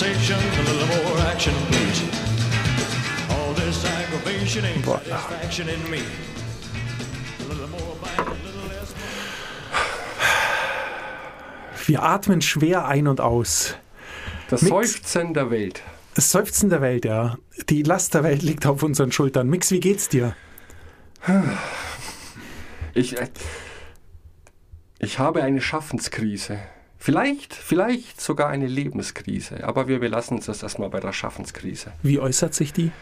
conversation, a little more action, please. All this aggravation ain't satisfaction in me. A little more bite, a little less. Wir atmen schwer ein und aus. Das Mix. Seufzen der Welt. Das Seufzen der Welt, ja. Die Last der Welt liegt auf unseren Schultern. Mix, wie geht's dir? Ich, äh, ich habe eine Schaffenskrise. Vielleicht, vielleicht sogar eine Lebenskrise. Aber wir belassen uns das erstmal bei der Schaffenskrise. Wie äußert sich die?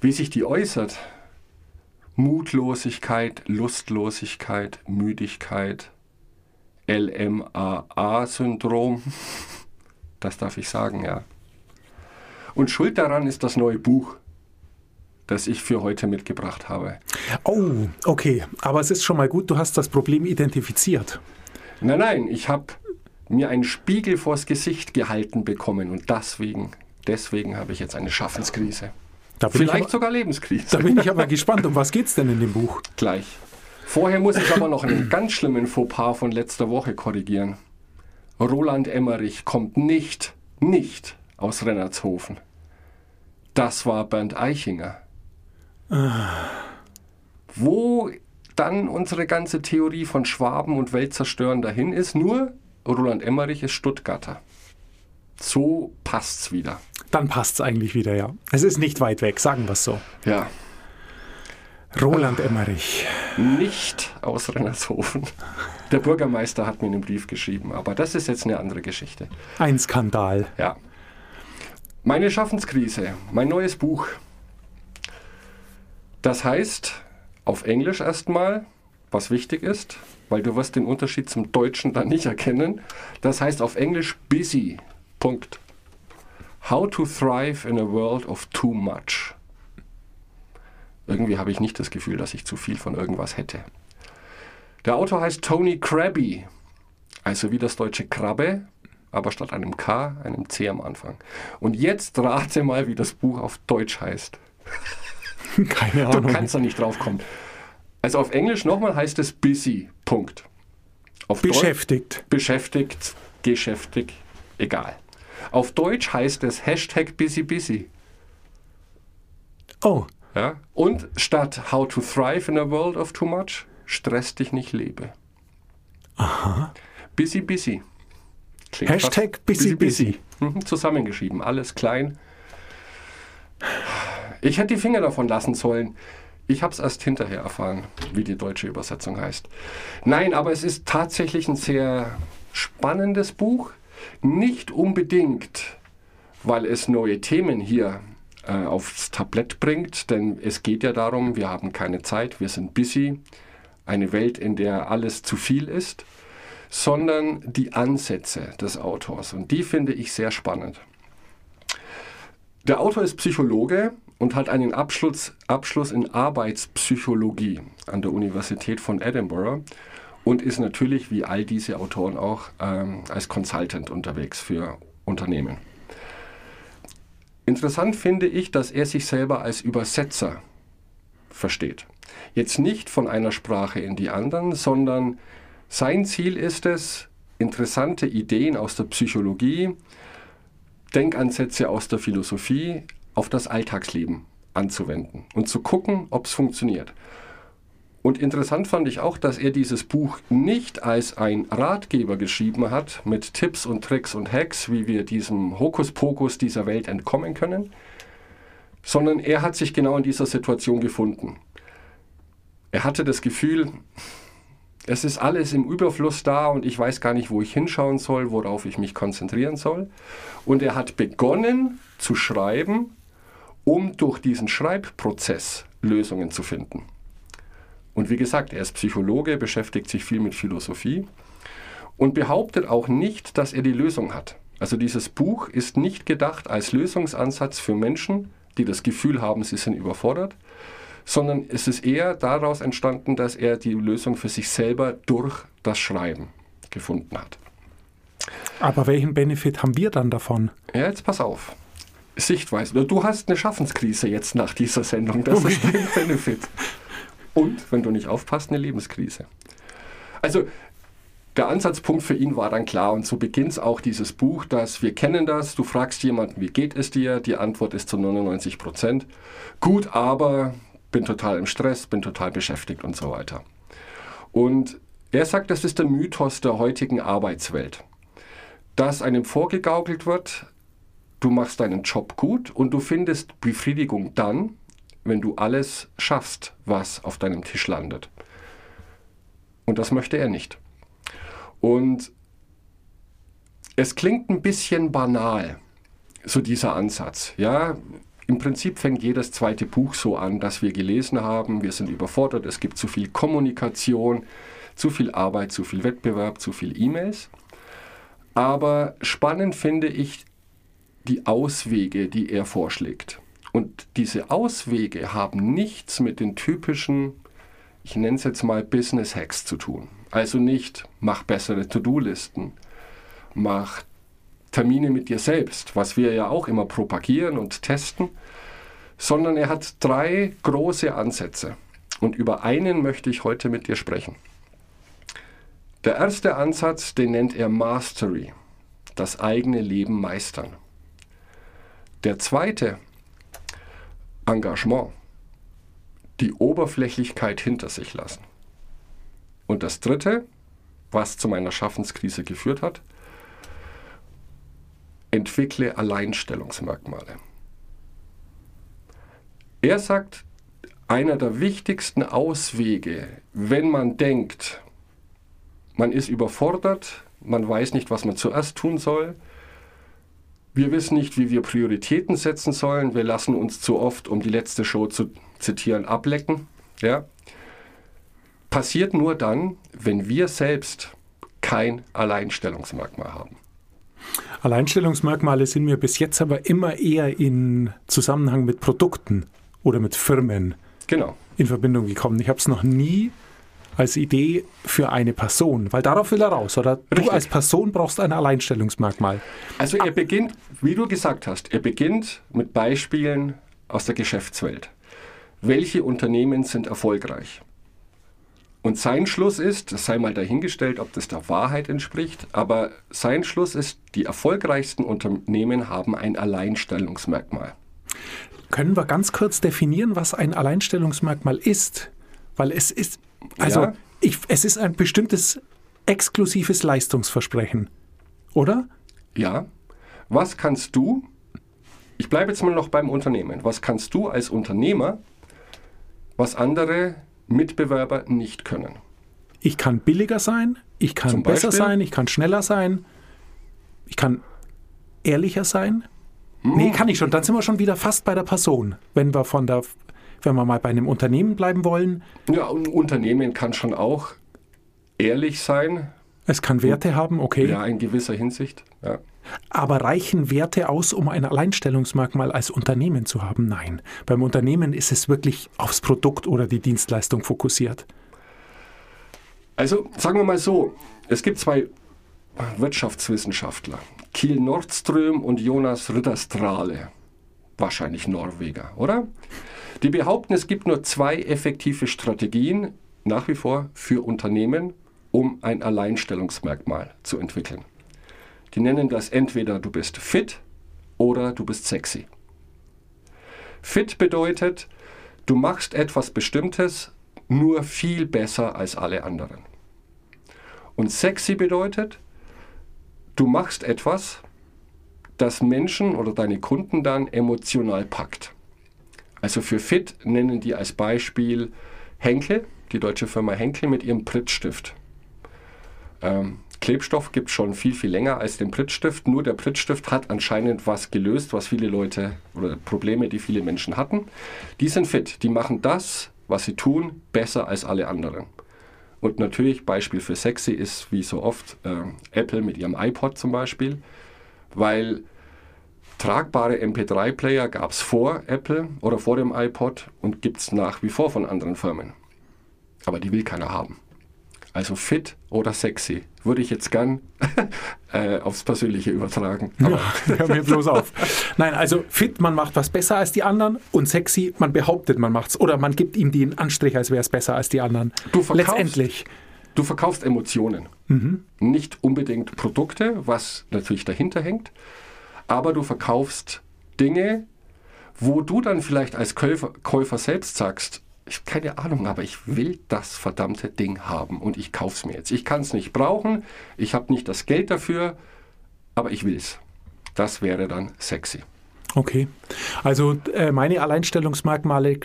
Wie sich die äußert? Mutlosigkeit, Lustlosigkeit, Müdigkeit, LMAA-Syndrom. Das darf ich sagen, ja. Und schuld daran ist das neue Buch, das ich für heute mitgebracht habe. Oh, okay. Aber es ist schon mal gut, du hast das Problem identifiziert. Nein, nein, ich habe mir einen Spiegel vors Gesicht gehalten bekommen und deswegen, deswegen habe ich jetzt eine Schaffenskrise. Vielleicht ich, aber, sogar Lebenskrise. da bin ich aber gespannt. Um was geht's denn in dem Buch? Gleich. Vorher muss ich aber noch einen ganz schlimmen Fauxpas von letzter Woche korrigieren. Roland Emmerich kommt nicht, nicht aus Rennertshofen. Das war Bernd Eichinger. Wo dann unsere ganze Theorie von Schwaben und Weltzerstören dahin ist, nur Roland Emmerich ist Stuttgarter. So passt's wieder. Dann passt's eigentlich wieder, ja. Es ist nicht weit weg, sagen wir's so. Ja, Roland Emmerich. nicht aus Rennershofen. Der Bürgermeister hat mir einen Brief geschrieben, aber das ist jetzt eine andere Geschichte. Ein Skandal. Ja. Meine Schaffenskrise, mein neues Buch. Das heißt, auf Englisch erstmal, was wichtig ist, weil du wirst den Unterschied zum Deutschen dann nicht erkennen. Das heißt auf Englisch busy. Punkt. How to thrive in a world of too much. Irgendwie habe ich nicht das Gefühl, dass ich zu viel von irgendwas hätte. Der Autor heißt Tony Krabby, also wie das deutsche Krabbe, aber statt einem K einem C am Anfang. Und jetzt rate mal, wie das Buch auf Deutsch heißt. Keine Du Ahnung. kannst da nicht drauf kommen. Also auf Englisch nochmal heißt es busy. Punkt. Auf Deutsch- Beschäftigt. beschäftigt, geschäftig, egal. Auf Deutsch heißt es Hashtag busy busy. Oh, Ja? Und statt How to thrive in a world of too much, stress dich nicht lebe. Aha. Busy busy. Klingt Hashtag fast- busy busy. Mhm, zusammengeschrieben, alles klein. Ich hätte die Finger davon lassen sollen. Ich habe es erst hinterher erfahren, wie die deutsche Übersetzung heißt. Nein, aber es ist tatsächlich ein sehr spannendes Buch. Nicht unbedingt, weil es neue Themen hier äh, aufs Tablett bringt, denn es geht ja darum, wir haben keine Zeit, wir sind busy, eine Welt, in der alles zu viel ist, sondern die Ansätze des Autors. Und die finde ich sehr spannend. Der Autor ist Psychologe und hat einen Abschluss, Abschluss in Arbeitspsychologie an der Universität von Edinburgh und ist natürlich, wie all diese Autoren auch, ähm, als Consultant unterwegs für Unternehmen. Interessant finde ich, dass er sich selber als Übersetzer versteht. Jetzt nicht von einer Sprache in die anderen, sondern sein Ziel ist es, interessante Ideen aus der Psychologie, Denkansätze aus der Philosophie auf das Alltagsleben anzuwenden und zu gucken, ob es funktioniert. Und interessant fand ich auch, dass er dieses Buch nicht als ein Ratgeber geschrieben hat mit Tipps und Tricks und Hacks, wie wir diesem Hokuspokus dieser Welt entkommen können, sondern er hat sich genau in dieser Situation gefunden. Er hatte das Gefühl, es ist alles im Überfluss da und ich weiß gar nicht, wo ich hinschauen soll, worauf ich mich konzentrieren soll. Und er hat begonnen zu schreiben, um durch diesen Schreibprozess Lösungen zu finden. Und wie gesagt, er ist Psychologe, beschäftigt sich viel mit Philosophie und behauptet auch nicht, dass er die Lösung hat. Also dieses Buch ist nicht gedacht als Lösungsansatz für Menschen, die das Gefühl haben, sie sind überfordert, sondern es ist eher daraus entstanden, dass er die Lösung für sich selber durch das Schreiben gefunden hat. aber welchen Benefit haben wir dann davon? Ja, jetzt pass auf. Sichtweise. Du hast eine Schaffenskrise jetzt nach dieser Sendung. Das ist dein Benefit. Und, wenn du nicht aufpasst, eine Lebenskrise. Also, der Ansatzpunkt für ihn war dann klar und so beginnt auch dieses Buch, dass wir kennen das, du fragst jemanden, wie geht es dir? Die Antwort ist zu 99 Prozent gut, aber bin total im Stress, bin total beschäftigt und so weiter. Und er sagt, das ist der Mythos der heutigen Arbeitswelt, dass einem vorgegaukelt wird, du machst deinen Job gut und du findest Befriedigung dann, wenn du alles schaffst, was auf deinem Tisch landet. Und das möchte er nicht. Und es klingt ein bisschen banal, so dieser Ansatz. Ja, im Prinzip fängt jedes zweite Buch so an, dass wir gelesen haben, wir sind überfordert, es gibt zu viel Kommunikation, zu viel Arbeit, zu viel Wettbewerb, zu viel E-Mails. Aber spannend finde ich die Auswege, die er vorschlägt. Und diese Auswege haben nichts mit den typischen, ich nenne es jetzt mal Business Hacks zu tun. Also nicht, mach bessere To-Do-Listen, mach Termine mit dir selbst, was wir ja auch immer propagieren und testen, sondern er hat drei große Ansätze. Und über einen möchte ich heute mit dir sprechen. Der erste Ansatz, den nennt er Mastery, das eigene Leben meistern. Der zweite, Engagement, die Oberflächlichkeit hinter sich lassen. Und das Dritte, was zu meiner Schaffenskrise geführt hat, entwickle Alleinstellungsmerkmale. Er sagt, einer der wichtigsten Auswege, wenn man denkt, man ist überfordert, man weiß nicht, was man zuerst tun soll, wir wissen nicht, wie wir Prioritäten setzen sollen, wir lassen uns zu oft, um die letzte Show zu zitieren, ablecken. Ja? passiert nur dann, wenn wir selbst kein Alleinstellungsmerkmal haben. Alleinstellungsmerkmale sind mir bis jetzt aber immer eher in Zusammenhang mit Produkten oder mit Firmen genau. in Verbindung gekommen. Ich habe es noch nie als Idee für eine Person, weil darauf will er raus, oder? Richtig. Du als Person brauchst ein Alleinstellungsmerkmal. Also er beginnt, wie du gesagt hast, er beginnt mit Beispielen aus der Geschäftswelt. Welche Unternehmen sind erfolgreich? Und sein Schluss ist, es sei mal dahingestellt, ob das der Wahrheit entspricht, aber sein Schluss ist, die erfolgreichsten Unternehmen haben ein Alleinstellungsmerkmal. Können wir ganz kurz definieren, was ein Alleinstellungsmerkmal ist? Weil es ist, also Ja. ich, es ist ein bestimmtes exklusives Leistungsversprechen, oder? Ja, was kannst du, ich bleibe jetzt mal noch beim Unternehmen, was kannst du als Unternehmer, was andere Mitbewerber nicht können? Ich kann billiger sein, ich kann Zum besser Beispiel? sein, ich kann schneller sein, ich kann ehrlicher sein. Hm. Nee, kann ich schon. Dann sind wir schon wieder fast bei der Person. Wenn wir von der, wenn wir mal bei einem Unternehmen bleiben wollen, Ja, ein Unternehmen kann schon auch ehrlich sein, es kann Werte haben, okay. ja, in gewisser Hinsicht. Ja. Aber reichen Werte aus, um ein Alleinstellungsmerkmal als Unternehmen zu haben? Nein. Beim Unternehmen ist es wirklich aufs Produkt oder die Dienstleistung fokussiert. Also sagen wir mal so, es gibt zwei Wirtschaftswissenschaftler, Kiel Nordström und Jonas Ridderstrale, wahrscheinlich Norweger, oder? Die behaupten, es gibt nur zwei effektive Strategien nach wie vor für Unternehmen, um ein Alleinstellungsmerkmal zu entwickeln. Die nennen das entweder du bist fit oder du bist sexy. Fit bedeutet, du machst etwas Bestimmtes nur viel besser als alle anderen. Und sexy bedeutet, du machst etwas, das Menschen oder deine Kunden dann emotional packt. Also für Fit nennen die als Beispiel Henkel, die deutsche Firma Henkel mit ihrem Prittstift. Ähm, Klebstoff gibt es schon viel, viel länger als den Prittstift. Nur der Prittstift hat anscheinend was gelöst, was viele Leute oder Probleme, die viele Menschen hatten. Die sind fit. Die machen das, was sie tun, besser als alle anderen. Und natürlich, Beispiel für sexy ist wie so oft äh, Apple mit ihrem iPod zum Beispiel, weil tragbare MP3-Player gab es vor Apple oder vor dem iPod und gibt es nach wie vor von anderen Firmen. Aber die will keiner haben. Also fit oder sexy würde ich jetzt gern äh, aufs Persönliche übertragen. Aber Hör mir bloß auf. Nein, also fit, man macht was besser als die anderen und sexy, man behauptet, man macht's. Oder man gibt ihm den Anstrich, als wäre es besser als die anderen. Du verkaufst- Letztendlich. Du verkaufst Emotionen, nicht unbedingt Produkte, was natürlich dahinter hängt, aber du verkaufst Dinge, wo du dann vielleicht als Käufer, Käufer selbst sagst, ich habe keine Ahnung, aber ich will das verdammte Ding haben und ich kaufe es mir jetzt. Ich kann es nicht brauchen, ich habe nicht das Geld dafür, aber ich will es. Das wäre dann sexy. Okay. Also äh, meine Alleinstellungsmerkmale,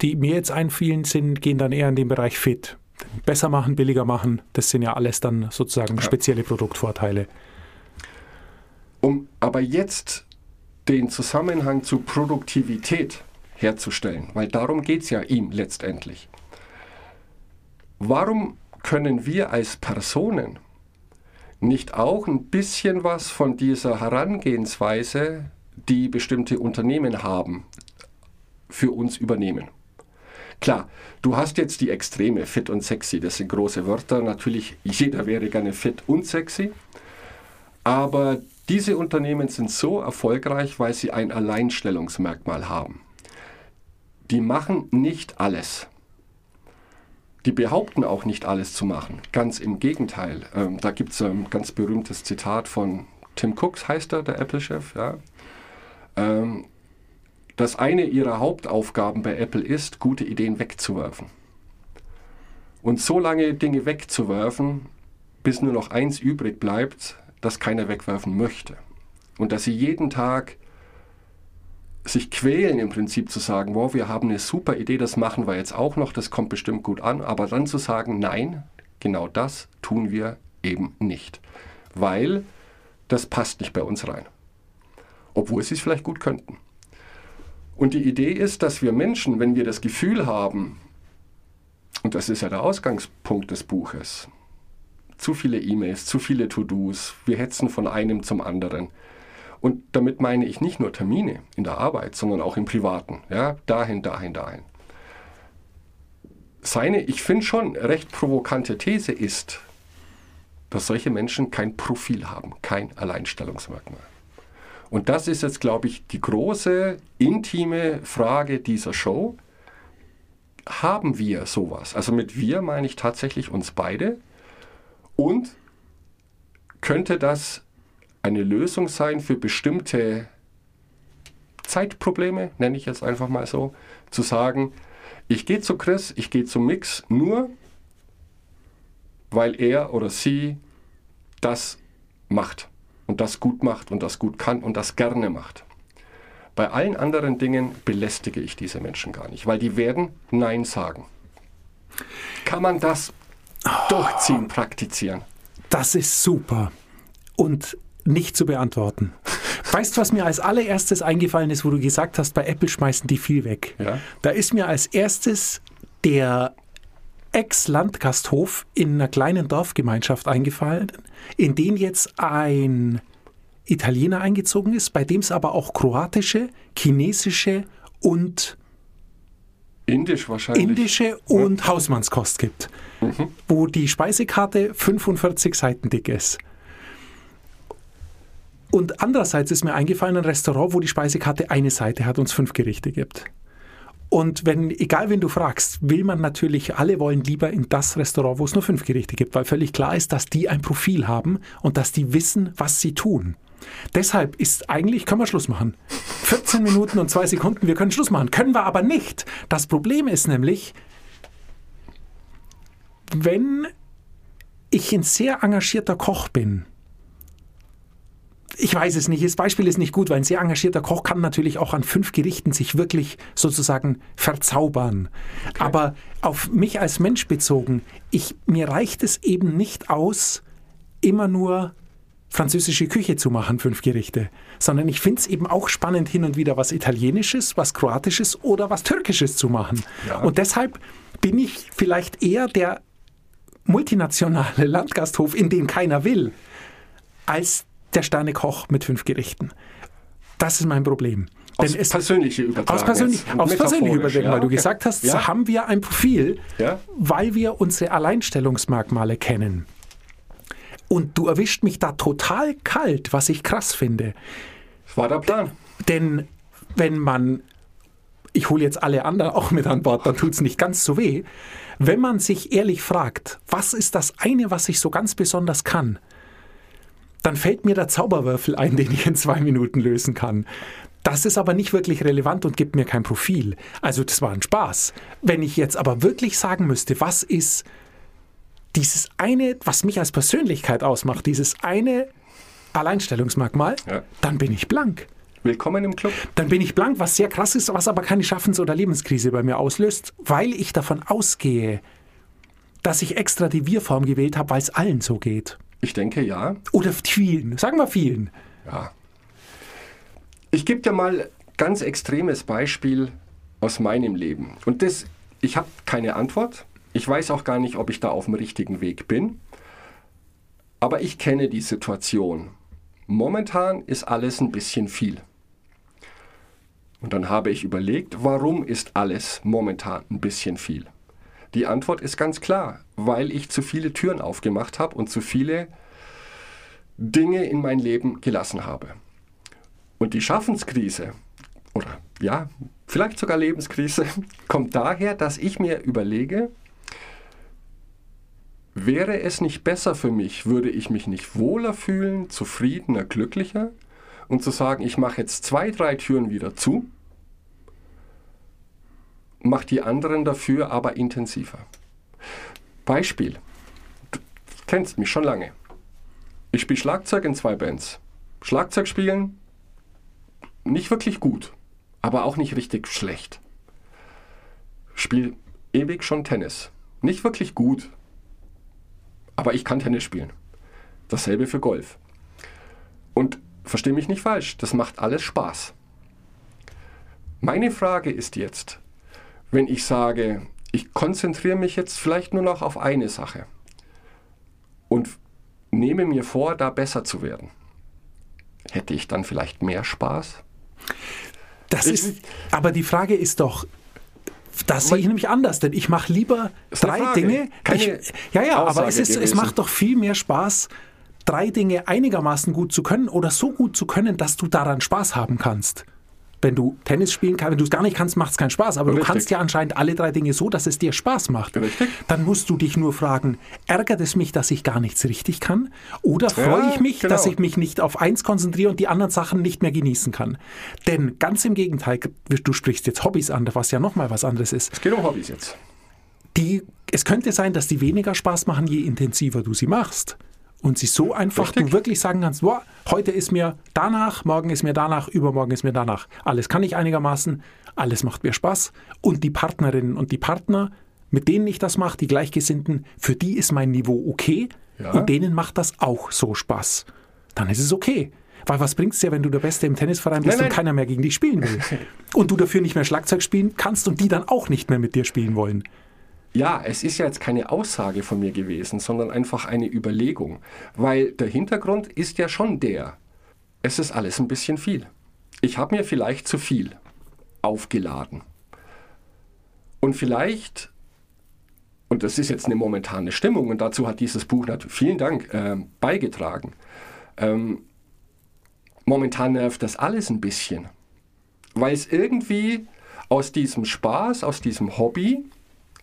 die mir jetzt einfielen, sind, gehen dann eher in den Bereich Fit. Besser machen, billiger machen, das sind ja alles dann sozusagen spezielle Produktvorteile. Um aber jetzt den Zusammenhang zu Produktivität herzustellen, weil darum geht es ja ihm letztendlich. Warum können wir als Personen nicht auch ein bisschen was von dieser Herangehensweise, die bestimmte Unternehmen haben, für uns übernehmen? Klar, du hast jetzt die Extreme, fit und sexy, das sind große Wörter. Natürlich, jeder wäre gerne fit und sexy. Aber diese Unternehmen sind so erfolgreich, weil sie ein Alleinstellungsmerkmal haben. Die machen nicht alles. Die behaupten auch nicht alles zu machen. Ganz im Gegenteil. Ähm, da gibt es ein ganz berühmtes Zitat von Tim Cooks, heißt er, der Apple-Chef. Ja. Ähm, dass eine ihrer Hauptaufgaben bei Apple ist, gute Ideen wegzuwerfen. Und so lange Dinge wegzuwerfen, bis nur noch eins übrig bleibt, das keiner wegwerfen möchte. Und dass sie jeden Tag sich quälen im Prinzip zu sagen, wow, wir haben eine super Idee, das machen wir jetzt auch noch, das kommt bestimmt gut an, aber dann zu sagen, nein, genau das tun wir eben nicht, weil das passt nicht bei uns rein, obwohl sie es vielleicht gut könnten. Und die Idee ist, dass wir Menschen, wenn wir das Gefühl haben, und das ist ja der Ausgangspunkt des Buches, zu viele E-Mails, zu viele To-Dos, wir hetzen von einem zum anderen. Und damit meine ich nicht nur Termine in der Arbeit, sondern auch im Privaten. Ja, dahin, dahin, dahin. Seine, ich finde schon, recht provokante These ist, dass solche Menschen kein Profil haben, kein Alleinstellungsmerkmal. Und das ist jetzt, glaube ich, die große, intime Frage dieser Show. Haben wir sowas? Also mit wir meine ich tatsächlich uns beide. Und könnte das eine Lösung sein für bestimmte Zeitprobleme, nenne ich jetzt einfach mal so, zu sagen, ich gehe zu Chris, ich gehe zu Mix nur, weil er oder sie das macht und das gut macht und das gut kann und das gerne macht. Bei allen anderen Dingen belästige ich diese Menschen gar nicht, weil die werden Nein sagen. Kann man das durchziehen, praktizieren? Das ist super und nicht zu beantworten. Weißt du, was mir als allererstes eingefallen ist, wo du gesagt hast, bei Apple schmeißen die viel weg? Ja. Da ist mir als erstes der Ex-Landgasthof in einer kleinen Dorfgemeinschaft eingefallen, in den jetzt ein Italiener eingezogen ist, bei dem es aber auch kroatische, chinesische und Indisch wahrscheinlich. indische und Hausmannskost gibt, wo die Speisekarte 45 Seiten dick ist. Und andererseits ist mir eingefallen ein Restaurant, wo die Speisekarte eine Seite hat und es fünf Gerichte gibt. Und wenn, egal wen du fragst, will man natürlich, alle wollen lieber in das Restaurant, wo es nur fünf Gerichte gibt, weil völlig klar ist, dass die ein Profil haben und dass die wissen, was sie tun. Deshalb ist eigentlich, können wir Schluss machen. 14 Minuten und zwei Sekunden, wir können Schluss machen. Können wir aber nicht. Das Problem ist nämlich, wenn ich ein sehr engagierter Koch bin, ich weiß es nicht, das Beispiel ist nicht gut, weil ein sehr engagierter Koch kann natürlich auch an fünf Gerichten sich wirklich sozusagen verzaubern. Aber auf mich als Mensch bezogen, ich, mir reicht es eben nicht aus, immer nur französische Küche zu machen, fünf Gerichte, sondern ich finde es eben auch spannend, hin und wieder was Italienisches, was Kroatisches oder was Türkisches zu machen. Ja. Und deshalb bin ich vielleicht eher der multinationale Landgasthof, in den keiner will, als der Sternekoch mit fünf Gerichten. Das ist mein Problem. Aus Denn es, persönliche Übertragung. aus persönlich, jetzt. aus persönlich Metaphorisch, überdenken, ja, weil du okay. gesagt hast, Ja. haben wir ein Profil, Ja. weil wir unsere Alleinstellungsmerkmale kennen. Und du erwischt mich da total kalt, was ich krass finde. Das war der Plan. Denn wenn man, ich hole jetzt alle anderen auch mit an Bord, dann tut es nicht ganz so weh. wenn man sich ehrlich fragt, was ist das eine, was ich so ganz besonders kann, dann fällt mir der Zauberwürfel ein, den ich in zwei Minuten lösen kann. Das ist aber nicht wirklich relevant und gibt mir kein Profil. Also das war ein Spaß. Wenn ich jetzt aber wirklich sagen müsste, was ist dieses eine, was mich als Persönlichkeit ausmacht, dieses eine Alleinstellungsmerkmal, Ja. dann bin ich blank. Willkommen im Club. Dann bin ich blank, was sehr krass ist, was aber keine Schaffens- oder Lebenskrise bei mir auslöst, weil ich davon ausgehe, dass ich extra die Wir-Form gewählt habe, weil es allen so geht. Ich denke ja. Oder vielen, sagen wir vielen. Ja. Ich gebe dir mal ganz extremes Beispiel aus meinem Leben. Und das, ich habe keine Antwort. Ich weiß auch gar nicht, ob ich da auf dem richtigen Weg bin. Aber ich kenne die Situation. Momentan ist alles ein bisschen viel. Und dann habe ich überlegt, warum ist alles momentan ein bisschen viel? Die Antwort ist ganz klar, weil ich zu viele Türen aufgemacht habe und zu viele Dinge in mein Leben gelassen habe. Und die Schaffenskrise, oder ja, vielleicht sogar Lebenskrise, kommt daher, dass ich mir überlege, wäre es nicht besser für mich, würde ich mich nicht wohler fühlen, zufriedener, glücklicher und zu sagen, ich mache jetzt zwei, drei Türen wieder zu, mache die anderen dafür aber intensiver. Beispiel, du kennst mich schon lange. Ich spiele Schlagzeug in zwei Bands. Schlagzeug spielen, nicht wirklich gut, aber auch nicht richtig schlecht. Spiel ewig schon Tennis. Nicht wirklich gut, aber ich kann Tennis spielen. Dasselbe für Golf. Und verstehe mich nicht falsch, das macht alles Spaß. Meine Frage ist jetzt, wenn ich sage, ich konzentriere mich jetzt vielleicht nur noch auf eine Sache und nehme mir vor, da besser zu werden, hätte ich dann vielleicht mehr Spaß? Das Ich- ist, aber die Frage ist doch, das sehe ich nämlich anders, denn ich mache lieber drei Frage, Dinge. Ich, ja, ja, aber Aussage es, ist, es macht doch viel mehr Spaß, drei Dinge einigermaßen gut zu können oder so gut zu können, dass du daran Spaß haben kannst. Wenn du Tennis spielen kannst, wenn du es gar nicht kannst, macht es keinen Spaß. Aber Richtig. du kannst ja anscheinend alle drei Dinge so, dass es dir Spaß macht. Richtig. Dann musst du dich nur fragen, ärgert es mich, dass ich gar nichts richtig kann? Oder freue Ja, ich mich, dass genau. ich mich nicht auf eins konzentriere und die anderen Sachen nicht mehr genießen kann? Denn ganz im Gegenteil, du sprichst jetzt Hobbys an, was ja nochmal was anderes ist. Es geht um Hobbys jetzt. Die, es könnte sein, dass die weniger Spaß machen, je intensiver du sie machst. Und sie so einfach Richtig. du wirklich sagen kannst, boah, heute ist mir danach, morgen ist mir danach, übermorgen ist mir danach. Alles kann ich einigermaßen, alles macht mir Spaß. Und die Partnerinnen und die Partner, mit denen ich das mache, die Gleichgesinnten, für die ist mein Niveau okay Ja. und denen macht das auch so Spaß. Dann ist es okay. Weil was bringt's dir, wenn du der Beste im Tennisverein bist Nein, und nein. keiner mehr gegen dich spielen will? und du dafür nicht mehr Schlagzeug spielen kannst und die dann auch nicht mehr mit dir spielen wollen. Ja, es ist ja jetzt keine Aussage von mir gewesen, sondern einfach eine Überlegung. Weil der Hintergrund ist ja schon der, es ist alles ein bisschen viel. Ich habe mir vielleicht zu viel aufgeladen. Und vielleicht, und das ist jetzt eine momentane Stimmung, und dazu hat dieses Buch natürlich, vielen Dank, ähm, beigetragen. Ähm, momentan nervt das alles ein bisschen. Weil es irgendwie aus diesem Spaß, aus diesem Hobby,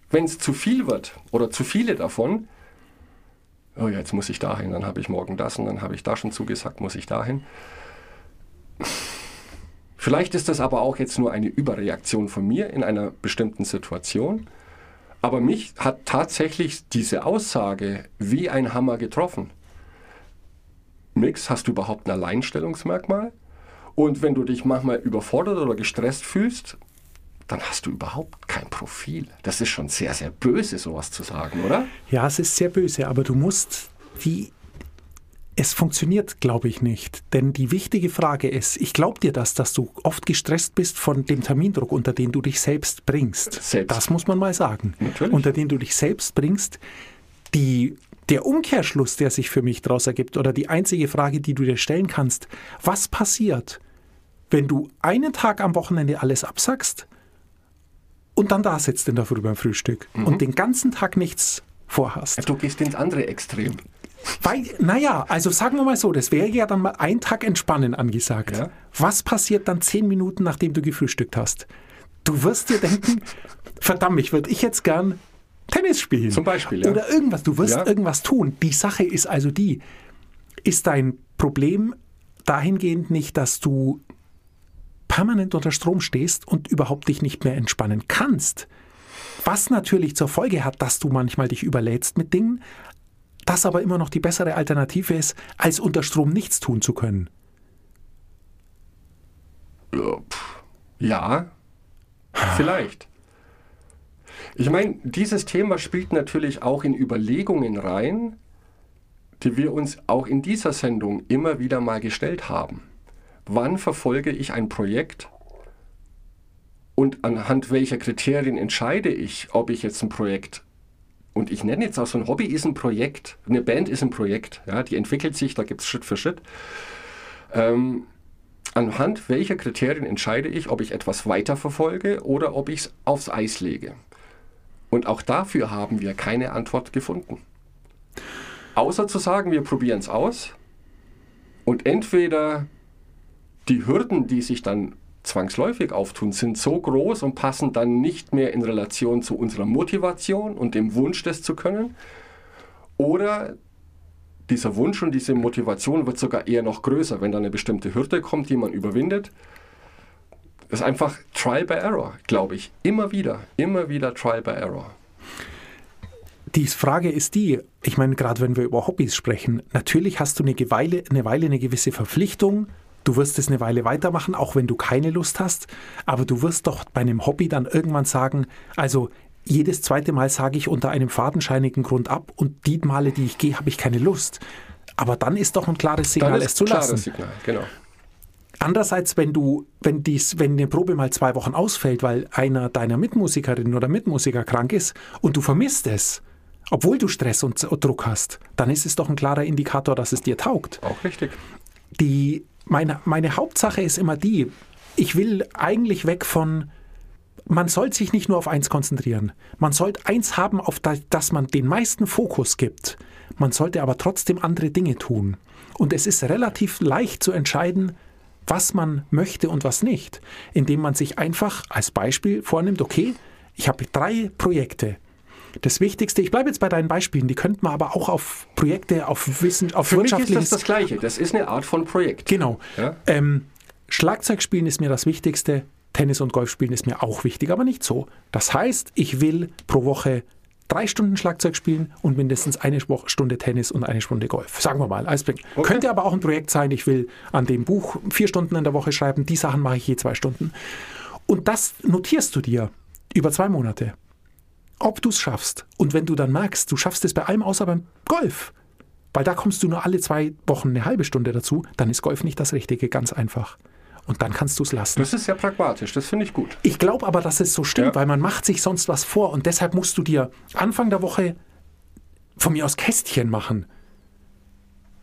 wenn es zu viel wird oder zu viele davon, oh ja, jetzt muss ich dahin, dann habe ich morgen das und dann habe ich da schon zugesagt, muss ich dahin. Vielleicht ist das aber auch jetzt nur eine Überreaktion von mir in einer bestimmten Situation. Aber mich hat tatsächlich diese Aussage wie ein Hammer getroffen. Mix, hast du überhaupt ein Alleinstellungsmerkmal? Und wenn du dich manchmal überfordert oder gestresst fühlst, dann hast du überhaupt kein Profil. Das ist schon sehr, sehr böse, sowas zu sagen, oder? Ja, es ist sehr böse, aber du musst die. Es funktioniert, glaube ich, nicht. Denn die wichtige Frage ist, ich glaube dir das, dass du oft gestresst bist von dem Termindruck, unter den du dich selbst bringst. Selbst. Das muss man mal sagen. Natürlich. Unter den du dich selbst bringst. Die, der Umkehrschluss, der sich für mich daraus ergibt, oder die einzige Frage, die du dir stellen kannst, was passiert, wenn du einen Tag am Wochenende alles absackst und dann da sitzt in der Früh beim Frühstück Mhm. und den ganzen Tag nichts vorhast? Du gehst ins andere Extrem. Weil, naja, also sagen wir mal so, das wäre ja dann mal ein Tag Entspannen angesagt. Ja. Was passiert dann zehn Minuten, nachdem du gefrühstückt hast? Du wirst dir denken, verdammt, ich würde ich jetzt gern Tennis spielen. Zum Beispiel, ja. Oder irgendwas. Du wirst Ja. irgendwas tun. Die Sache ist also die, ist dein Problem dahingehend nicht, dass du permanent unter Strom stehst und überhaupt dich nicht mehr entspannen kannst. Was natürlich zur Folge hat, dass du manchmal dich überlädst mit Dingen, das aber immer noch die bessere Alternative ist, als unter Strom nichts tun zu können. Ja, vielleicht. Ich meine, dieses Thema spielt natürlich auch in Überlegungen rein, die wir uns auch in dieser Sendung immer wieder mal gestellt haben. Wann verfolge ich ein Projekt und anhand welcher Kriterien entscheide ich, ob ich jetzt ein Projekt und ich nenne jetzt auch so ein Hobby ist ein Projekt, eine Band ist ein Projekt, ja, die entwickelt sich, da gibt es Schritt für Schritt. Ähm, anhand welcher Kriterien entscheide ich, ob ich etwas weiterverfolge oder ob ich es aufs Eis lege. Und auch dafür haben wir keine Antwort gefunden. Außer zu sagen, wir probieren es aus und entweder die Hürden, die sich dann zwangsläufig auftun, sind so groß und passen dann nicht mehr in Relation zu unserer Motivation und dem Wunsch, das zu können. Oder dieser Wunsch und diese Motivation wird sogar eher noch größer, wenn da eine bestimmte Hürde kommt, die man überwindet. Das ist einfach Trial by Error, glaube ich. Immer wieder, immer wieder Trial by Error. Die Frage ist die, ich meine, gerade wenn wir über Hobbys sprechen, natürlich hast du eine Weile, eine Weile eine gewisse Verpflichtung. Du wirst es eine Weile weitermachen, auch wenn du keine Lust hast. Aber du wirst doch bei einem Hobby dann irgendwann sagen, also jedes zweite Mal sage ich unter einem fadenscheinigen Grund ab und die Male, die ich gehe, habe ich keine Lust. Aber dann ist doch ein klares Signal, es zu klares lassen. Signal, genau. Andererseits, wenn du, wenn dies, wenn eine Probe mal zwei Wochen ausfällt, weil einer deiner Mitmusikerinnen oder Mitmusiker krank ist und du vermisst es, obwohl du Stress und und Druck hast, dann ist es doch ein klarer Indikator, dass es dir taugt. Auch richtig. Die, meine, meine Hauptsache ist immer die, ich will eigentlich weg von, man sollte sich nicht nur auf eins konzentrieren. Man sollte eins haben, auf das, das man den meisten Fokus gibt. Man sollte aber trotzdem andere Dinge tun. Und es ist relativ leicht zu entscheiden, was man möchte und was nicht, indem man sich einfach als Beispiel vornimmt, okay, ich habe drei Projekte. Das Wichtigste, ich bleibe jetzt bei deinen Beispielen, die könnte man aber auch auf Projekte, auf Wissen, auf Für mich ist wirtschaftliches. das das Gleiche. Das ist eine Art von Projekt. Genau. Ja? Ähm, Schlagzeug spielen ist mir das Wichtigste, Tennis und Golf spielen ist mir auch wichtig, aber nicht so. Das heißt, ich will pro Woche drei Stunden Schlagzeug spielen und mindestens eine Stunde Tennis und eine Stunde Golf. Sagen wir mal, als Blick. Okay. Könnte aber auch ein Projekt sein, ich will an dem Buch vier Stunden in der Woche schreiben, die Sachen mache ich je zwei Stunden. Und das notierst du dir über zwei Monate. Ob du es schaffst. Und wenn du dann merkst, du schaffst es bei allem außer beim Golf, weil da kommst du nur alle zwei Wochen eine halbe Stunde dazu, dann ist Golf nicht das Richtige, ganz einfach. Und dann kannst du es lassen. Das ist sehr pragmatisch. Das finde ich gut. Ich glaube aber, dass es so stimmt, Ja. weil man macht sich sonst was vor und deshalb musst du dir Anfang der Woche von mir aus Kästchen machen.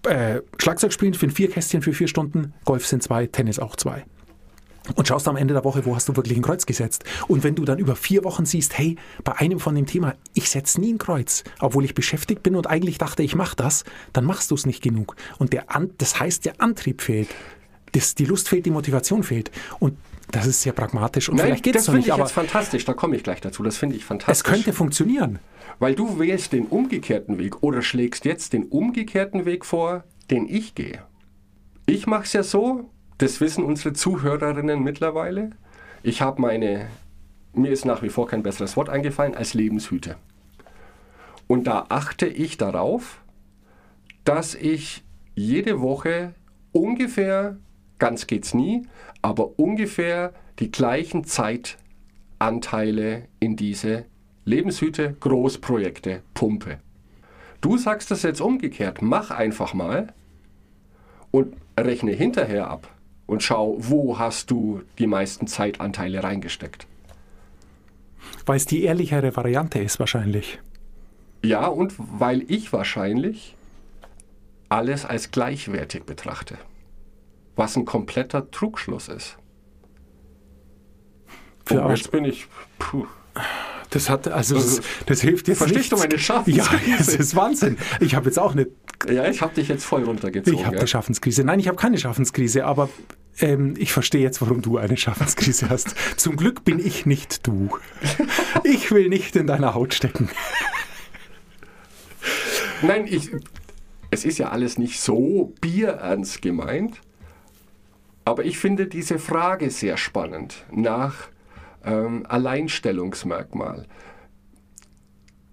Äh, Schlagzeug spielen sind vier Kästchen für vier Stunden, Golf sind zwei, Tennis auch zwei. Und schaust am Ende der Woche, wo hast du wirklich ein Kreuz gesetzt. Und wenn du dann über vier Wochen siehst, hey, bei einem von dem Thema, ich setze nie ein Kreuz, obwohl ich beschäftigt bin und eigentlich dachte, ich mache das, dann machst du es nicht genug. Und der An das heißt, der Antrieb fehlt. Das, die Lust fehlt, die Motivation fehlt. Und das ist sehr pragmatisch. Und vielleicht geht es das noch finde nicht, ich aber jetzt fantastisch. Da komme ich gleich dazu. Das finde ich fantastisch. es könnte funktionieren. Weil du wählst den umgekehrten Weg oder schlägst jetzt den umgekehrten Weg vor, den ich gehe. Ich mache es ja so, das wissen unsere Zuhörerinnen mittlerweile. Ich habe meine, mir ist nach wie vor kein besseres Wort eingefallen, als Lebenshüte. Und da achte ich darauf, dass ich jede Woche ungefähr, ganz geht's nie, aber ungefähr die gleichen Zeitanteile in diese Lebenshüte, Großprojekte pumpe. Du sagst das jetzt umgekehrt, mach einfach mal und rechne hinterher ab und schau, wo hast du die meisten Zeitanteile reingesteckt. Weil es die ehrlichere Variante ist wahrscheinlich. Ja, und weil ich wahrscheinlich alles als gleichwertig betrachte. Was ein kompletter Trugschluss ist. Für oh, jetzt bin ich. Puh. Das hat, also das, das hilft jetzt Verstehst du nichts. meine Schaffenskrise? Ja, es ist Wahnsinn. Ich habe jetzt auch eine, Ja, ich habe dich jetzt voll runtergezogen. ich habe eine Schaffenskrise. Nein, ich habe keine Schaffenskrise, aber ähm, ich verstehe jetzt, warum du eine Schaffenskrise hast. Zum Glück bin ich nicht du. Ich will nicht in deiner Haut stecken. Nein, ich, es ist ja alles nicht so bierernst gemeint, aber ich finde diese Frage sehr spannend nach ähm, Alleinstellungsmerkmal.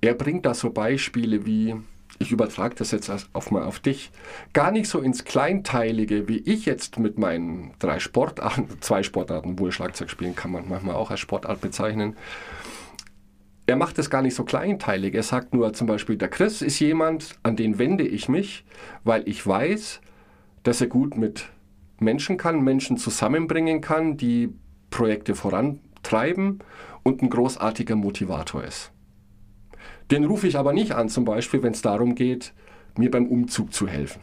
Er bringt da so Beispiele wie, ich übertrage das jetzt auf mal auf dich, gar nicht so ins Kleinteilige, wie ich jetzt mit meinen drei Sportarten, zwei Sportarten, wohl Schlagzeug spielen kann man manchmal auch als Sportart bezeichnen. Er macht das gar nicht so kleinteilig. Er sagt nur zum Beispiel, der Chris ist jemand, an den wende ich mich, weil ich weiß, dass er gut mit Menschen kann, Menschen zusammenbringen kann, die Projekte vorantreiben und ein großartiger Motivator ist. Den rufe ich aber nicht an, zum Beispiel, wenn es darum geht, mir beim Umzug zu helfen.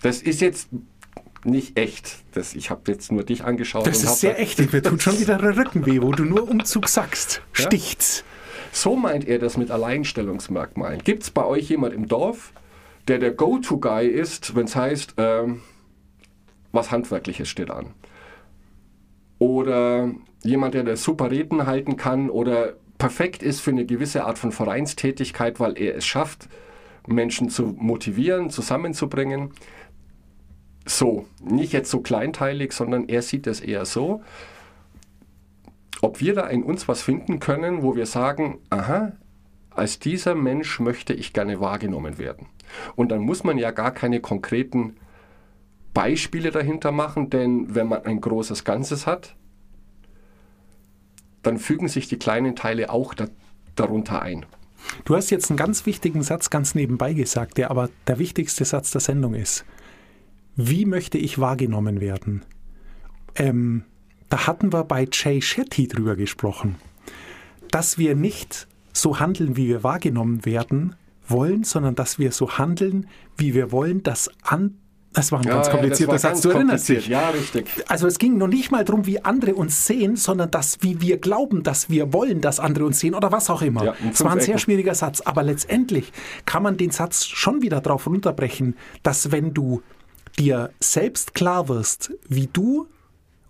Das ist jetzt nicht echt. Das, ich habe jetzt nur dich angeschaut. Das ist sehr echt. Mir tut schon wieder der Rücken weh, wo du nur Umzug sagst. Ja? Sticht's. So meint er das mit Alleinstellungsmerkmalen. Gibt es bei euch jemand im Dorf, der der Go-To-Guy ist, wenn es heißt, ähm, was Handwerkliches steht an? Oder jemand, der das super Reden halten kann oder perfekt ist für eine gewisse Art von Vereinstätigkeit, weil er es schafft, Menschen zu motivieren, zusammenzubringen. So, nicht jetzt so kleinteilig, sondern er sieht es eher so. Ob wir da in uns was finden können, wo wir sagen, aha, als dieser Mensch möchte ich gerne wahrgenommen werden. Und dann muss man ja gar keine konkreten Beispiele dahinter machen, denn wenn man ein großes Ganzes hat, dann fügen sich die kleinen Teile auch da, darunter ein. Du hast jetzt einen ganz wichtigen Satz ganz nebenbei gesagt, der aber der wichtigste Satz der Sendung ist. Wie möchte ich wahrgenommen werden? Ähm, da hatten wir bei Jay Shetty drüber gesprochen, dass wir nicht so handeln, wie wir wahrgenommen werden wollen, sondern dass wir so handeln, wie wir wollen, dass an, das war ein ja, ganz komplizierter ja, Satz, du erinnerst dich. Ja, richtig. Also es ging noch nicht mal darum, wie andere uns sehen, sondern das, wie wir glauben, dass wir wollen, dass andere uns sehen oder was auch immer. Ja, es war ein sehr schwieriger Satz, aber letztendlich kann man den Satz schon wieder darauf runterbrechen, dass wenn du dir selbst klar wirst, wie du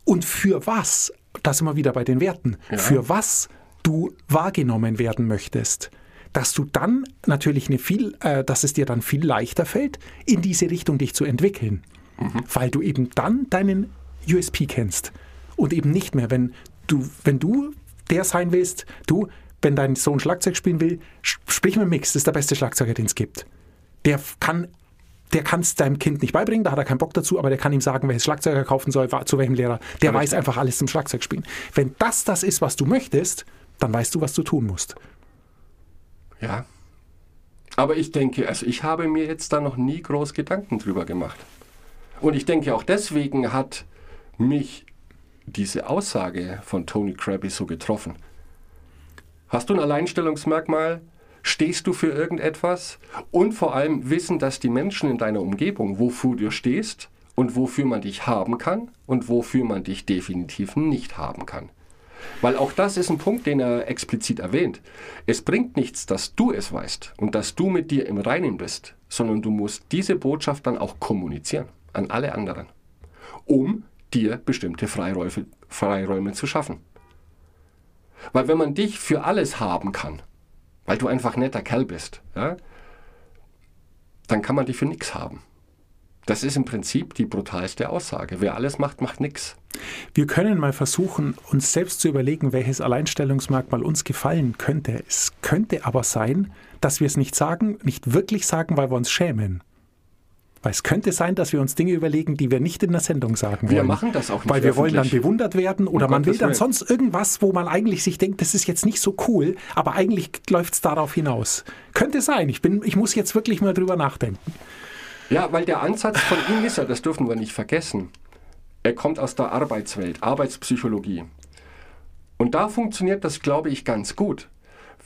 und für was, das immer wieder bei den Werten, für was du wahrgenommen werden möchtest, dass du dann natürlich eine viel, äh, dass es dir dann viel leichter fällt, in diese Richtung dich zu entwickeln. Mhm. Weil du eben dann deinen USP kennst. Und eben nicht mehr, wenn du, wenn du der sein willst, du, wenn dein Sohn Schlagzeug spielen will, sprich mit Mix, das ist der beste Schlagzeuger, den es gibt. Der kann der kann es deinem Kind nicht beibringen, da hat er keinen Bock dazu, aber der kann ihm sagen, welches Schlagzeug er kaufen soll, zu welchem Lehrer. Der ja, weiß einfach alles zum Schlagzeugspielen. Wenn das das ist, was du möchtest, dann weißt du, was du tun musst. Ja. Aber ich denke, also ich habe mir jetzt da noch nie groß Gedanken drüber gemacht. Und ich denke, auch deswegen hat mich diese Aussage von Tony Krabby so getroffen. Hast du ein Alleinstellungsmerkmal? Stehst du für irgendetwas? Und vor allem wissen, dass die Menschen in deiner Umgebung, wofür du stehst und wofür man dich haben kann und wofür man dich definitiv nicht haben kann. Weil auch das ist ein Punkt, den er explizit erwähnt. Es bringt nichts, dass du es weißt und dass du mit dir im Reinen bist, sondern du musst diese Botschaft dann auch kommunizieren an alle anderen, um dir bestimmte Freiräume, Freiräume zu schaffen. Weil wenn man dich für alles haben kann, weil du einfach netter Kerl bist, ja, dann kann man dich für nichts haben. Das ist im Prinzip die brutalste Aussage. Wer alles macht, macht nichts. Wir können mal versuchen, uns selbst zu überlegen, welches Alleinstellungsmerkmal uns gefallen könnte. Es könnte aber sein, dass wir es nicht sagen, nicht wirklich sagen, weil wir uns schämen. Weil es könnte sein, dass wir uns Dinge überlegen, die wir nicht in der Sendung sagen wollen. Wir machen das auch nicht. Weil wir wollen dann bewundert werden oder um man will dann sonst irgendwas, wo man eigentlich sich denkt, das ist jetzt nicht so cool, aber eigentlich läuft es darauf hinaus. Könnte sein. Ich, bin, ich muss jetzt wirklich mal drüber nachdenken. Ja, weil der Ansatz von ihm ist ja, das dürfen wir nicht vergessen. Er kommt aus der Arbeitswelt, Arbeitspsychologie. Und da funktioniert das, glaube ich, ganz gut.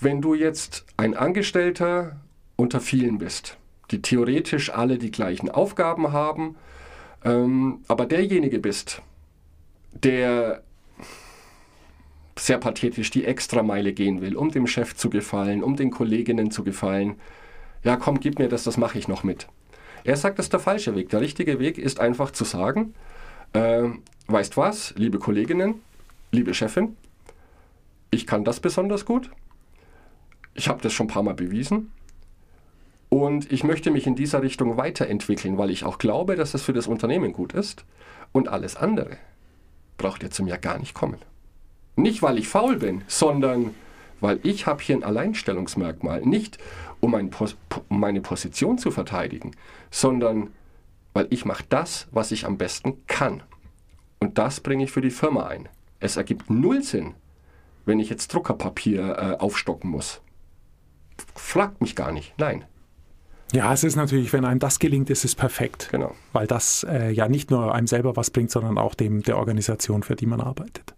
Wenn du jetzt ein Angestellter unter vielen bist, die theoretisch alle die gleichen Aufgaben haben, ähm, aber derjenige bist, der sehr pathetisch die Extrameile gehen will, um dem Chef zu gefallen, um den Kolleginnen zu gefallen, ja komm, gib mir das, das mache ich noch mit. Er sagt, das ist der falsche Weg. Der richtige Weg ist einfach zu sagen, äh, weißt was, liebe Kolleginnen, liebe Chefin, ich kann das besonders gut. Ich habe das schon ein paar Mal bewiesen. Und ich möchte mich in dieser Richtung weiterentwickeln, weil ich auch glaube, dass das für das Unternehmen gut ist. Und alles andere braucht ihr zu mir gar nicht kommen. Nicht, weil ich faul bin, sondern weil ich habe hier ein Alleinstellungsmerkmal. Nicht, um, Pos um meine Position zu verteidigen, sondern weil ich mache das, was ich am besten kann. Und das bringe ich für die Firma ein. Es ergibt null Sinn, wenn ich jetzt Druckerpapier äh, aufstocken muss. Fragt mich gar nicht. Nein. Ja, es ist natürlich, wenn einem das gelingt, ist es perfekt. Genau. Weil das äh, ja nicht nur einem selber was bringt, sondern auch dem der Organisation, für die man arbeitet.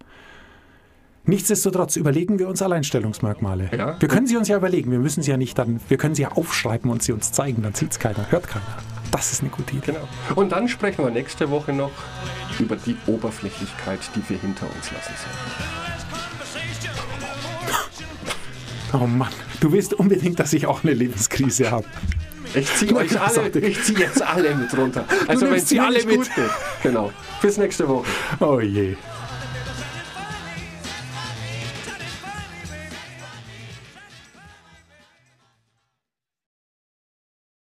Nichtsdestotrotz überlegen wir uns Alleinstellungsmerkmale. Ja. Wir können sie uns ja überlegen. Wir müssen sie ja nicht dann, wir können sie ja aufschreiben und sie uns zeigen. Dann sieht es keiner, hört keiner. Das ist eine gute Idee. Genau. Und dann sprechen wir nächste Woche noch über die Oberflächlichkeit, die wir hinter uns lassen sollen. Oh Mann, du willst unbedingt, dass ich auch eine Lebenskrise habe. Ich ziehe euch alle, ich ziehe jetzt alle mit runter. Also wenn sie alle mit. gut geht. Genau. Bis nächste Woche. Oh je.